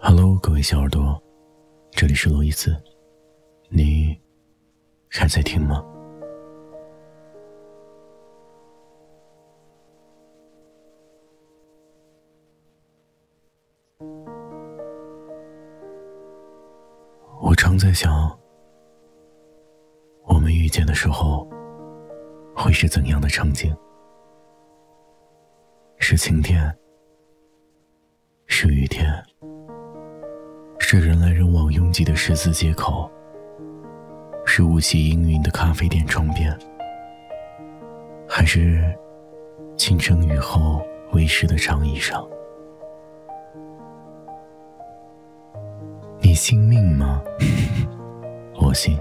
Hello，各位小耳朵，这里是罗伊斯，你还在听吗？我常在想，我们遇见的时候会是怎样的场景？是晴天，是雨天。是人来人往拥挤的十字街口，是雾气氤氲的咖啡店窗边，还是清晨雨后微湿的长椅上？你信命吗？我信。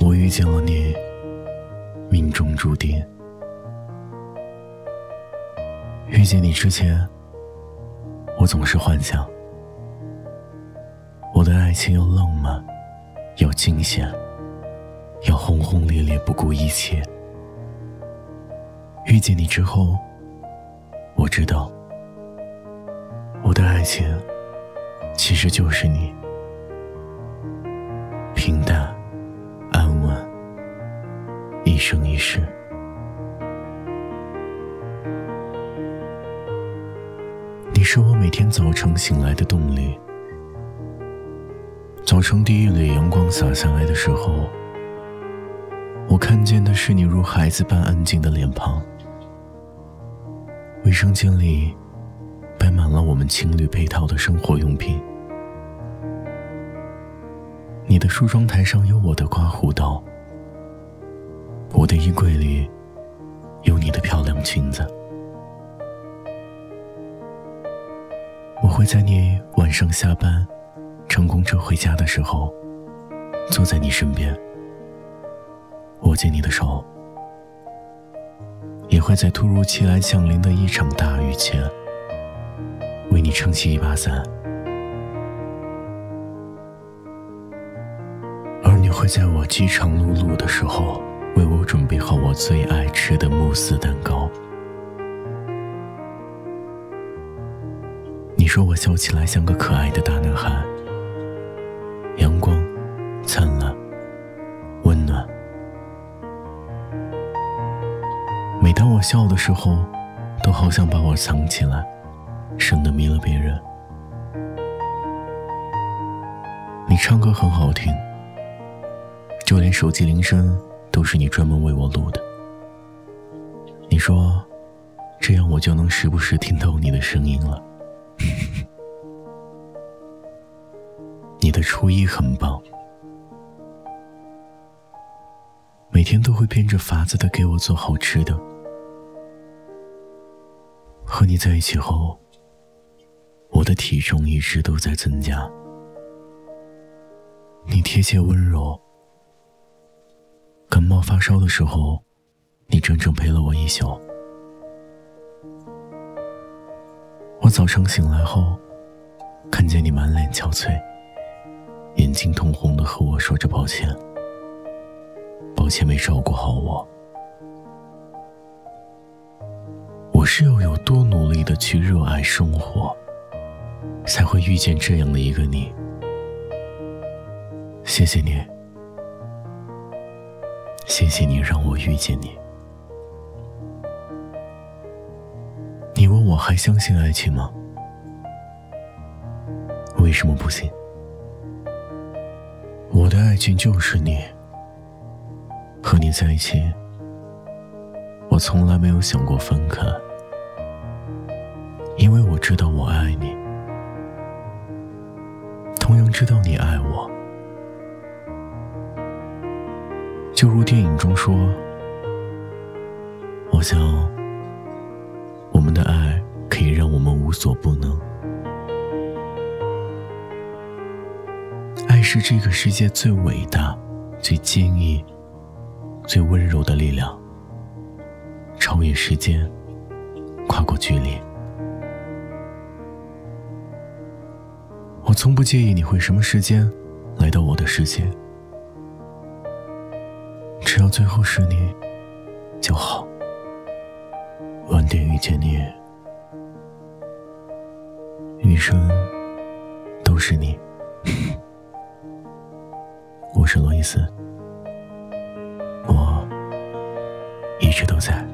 我遇见了你，命中注定。遇见你之前。我总是幻想，我的爱情要浪漫，要惊险，要轰轰烈烈，不顾一切。遇见你之后，我知道，我的爱情其实就是你，平淡、安稳，一生一世。是我每天早晨醒来的动力。早晨第一缕阳光洒下来的时候，我看见的是你如孩子般安静的脸庞。卫生间里摆满了我们情侣配套的生活用品。你的梳妆台上有我的刮胡刀，我的衣柜里有你的漂亮裙子。在你晚上下班乘公车回家的时候，坐在你身边，握紧你的手；也会在突如其来降临的一场大雨前，为你撑起一把伞；而你会在我饥肠辘辘的时候，为我准备好我最爱吃的慕斯蛋糕。你说我笑起来像个可爱的大男孩，阳光灿烂，温暖。每当我笑的时候，都好想把我藏起来，省得迷了别人。你唱歌很好听，就连手机铃声都是你专门为我录的。你说，这样我就能时不时听到你的声音了。你的初一很棒，每天都会变着法子的给我做好吃的。和你在一起后，我的体重一直都在增加。你贴切温柔，感冒发烧的时候，你整整陪了我一宿。早上醒来后，看见你满脸憔悴，眼睛通红的和我说着抱歉，抱歉没照顾好我。我是要有多努力的去热爱生活，才会遇见这样的一个你。谢谢你，谢谢你让我遇见你。我还相信爱情吗？为什么不信？我的爱情就是你，和你在一起，我从来没有想过分开，因为我知道我爱你，同样知道你爱我。就如电影中说，我想。所不能。爱是这个世界最伟大、最坚毅、最温柔的力量，超越时间，跨过距离。我从不介意你会什么时间来到我的世界，只要最后是你就好。晚点遇见你，余生都是你。我是罗伊斯，我一直都在。